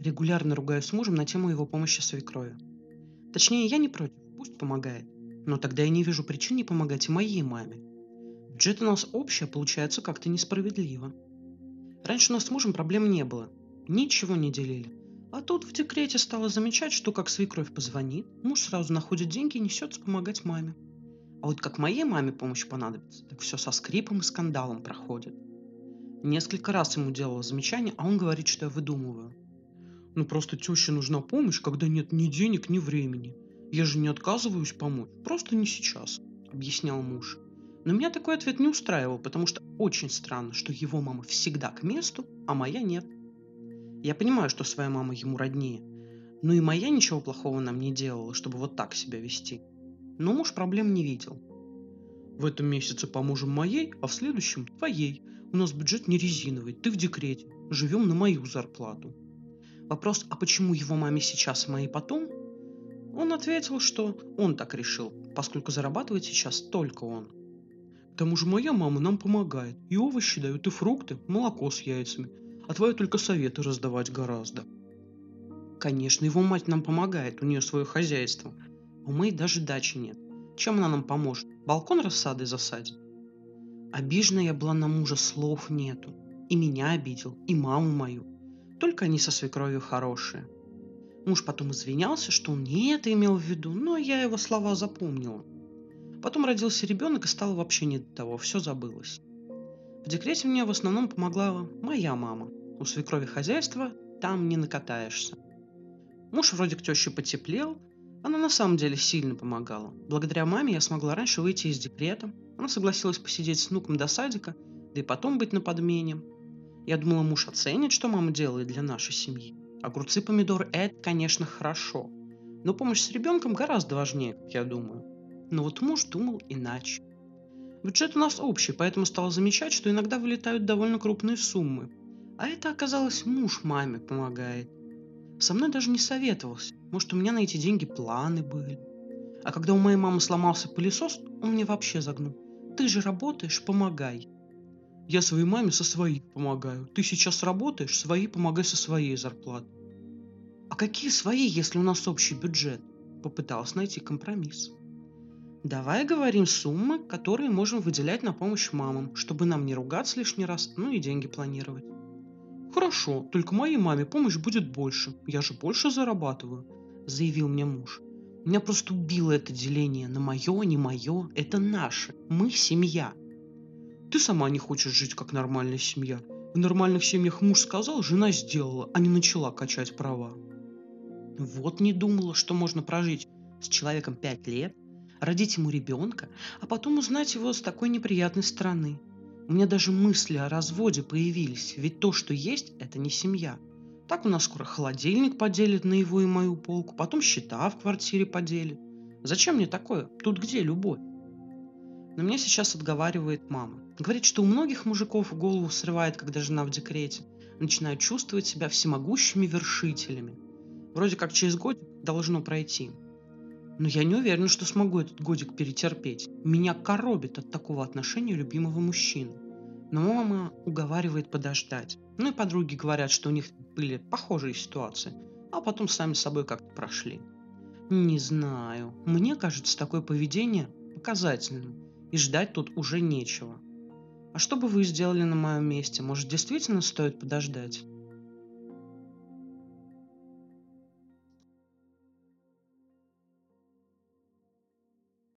Регулярно ругаюсь с мужем на тему его помощи свекрови. Точнее, я не против, пусть помогает. Но тогда я не вижу причин не помогать и моей маме. Бюджет у нас общий, а получается как-то несправедливо. Раньше у нас с мужем проблем не было. Ничего не делили. А тут в декрете стала замечать, что как свекровь позвонит, муж сразу находит деньги и несется помогать маме. А вот как моей маме помощь понадобится, так все со скрипом и скандалом проходит. Несколько раз ему делала замечание, а он говорит, что я выдумываю. Ну просто теще нужна помощь, когда нет ни денег, ни времени. Я же не отказываюсь помочь, просто не сейчас, объяснял муж. Но меня такой ответ не устраивал, потому что очень странно, что его мама всегда к месту, а моя нет. Я понимаю, что своя мама ему роднее, но и моя ничего плохого нам не делала, чтобы вот так себя вести. Но муж проблем не видел. В этом месяце поможем моей, а в следующем твоей. У нас бюджет не резиновый, ты в декрете. Живем на мою зарплату. Вопрос, а почему его маме сейчас, а моей потом? Он ответил, что он так решил, поскольку зарабатывает сейчас только он. К тому же моя мама нам помогает. И овощи дают, и фрукты, молоко с яйцами. А твоя только советы раздавать гораздо. Конечно, его мать нам помогает, у нее свое хозяйство. У моей даже дачи нет. Чем она нам поможет? Балкон рассады засадит? Обижена я была на мужа, слов нету. И меня обидел, и маму мою. Только они со свекровью хорошие. Муж потом извинялся, что он не это имел в виду, но я его слова запомнила. Потом родился ребенок и стало вообще не до того, все забылось. В декрете мне в основном помогла моя мама. У свекрови хозяйства там не накатаешься. Муж вроде к теще потеплел, она на самом деле сильно помогала. Благодаря маме я смогла раньше выйти из декрета. Она согласилась посидеть с внуком до садика, да и потом быть на подмене. Я думала, муж оценит, что мама делает для нашей семьи. Огурцы, помидоры – это, конечно, хорошо. Но помощь с ребенком гораздо важнее, как я думаю. Но вот муж думал иначе. Бюджет у нас общий, поэтому стал замечать, что иногда вылетают довольно крупные суммы. А это оказалось муж маме помогает. Со мной даже не советовался. Может, у меня на эти деньги планы были. А когда у моей мамы сломался пылесос, он мне вообще загнул. Ты же работаешь, помогай. Я своей маме со своей помогаю. Ты сейчас работаешь, свои помогай со своей зарплаты. А какие свои, если у нас общий бюджет? Попыталась найти компромисс. Давай говорим суммы, которые можем выделять на помощь мамам, чтобы нам не ругаться лишний раз, ну и деньги планировать. «Хорошо, только моей маме помощь будет больше. Я же больше зарабатываю», – заявил мне муж. Меня просто убило это деление на мое, не мое. Это наше. Мы семья. Ты сама не хочешь жить как нормальная семья. В нормальных семьях муж сказал, жена сделала, а не начала качать права. Вот не думала, что можно прожить с человеком пять лет, родить ему ребенка, а потом узнать его с такой неприятной стороны – у меня даже мысли о разводе появились, ведь то, что есть, это не семья. Так у нас скоро холодильник поделит на его и мою полку, потом счета в квартире поделит. Зачем мне такое? Тут где любовь? Но меня сейчас отговаривает мама. Говорит, что у многих мужиков голову срывает, когда жена в декрете. Начинают чувствовать себя всемогущими вершителями. Вроде как через год должно пройти. Но я не уверена, что смогу этот годик перетерпеть. Меня коробит от такого отношения любимого мужчины. Но мама уговаривает подождать. Ну и подруги говорят, что у них были похожие ситуации, а потом сами собой как-то прошли. Не знаю. Мне кажется, такое поведение показательным, и ждать тут уже нечего. А что бы вы сделали на моем месте? Может, действительно стоит подождать?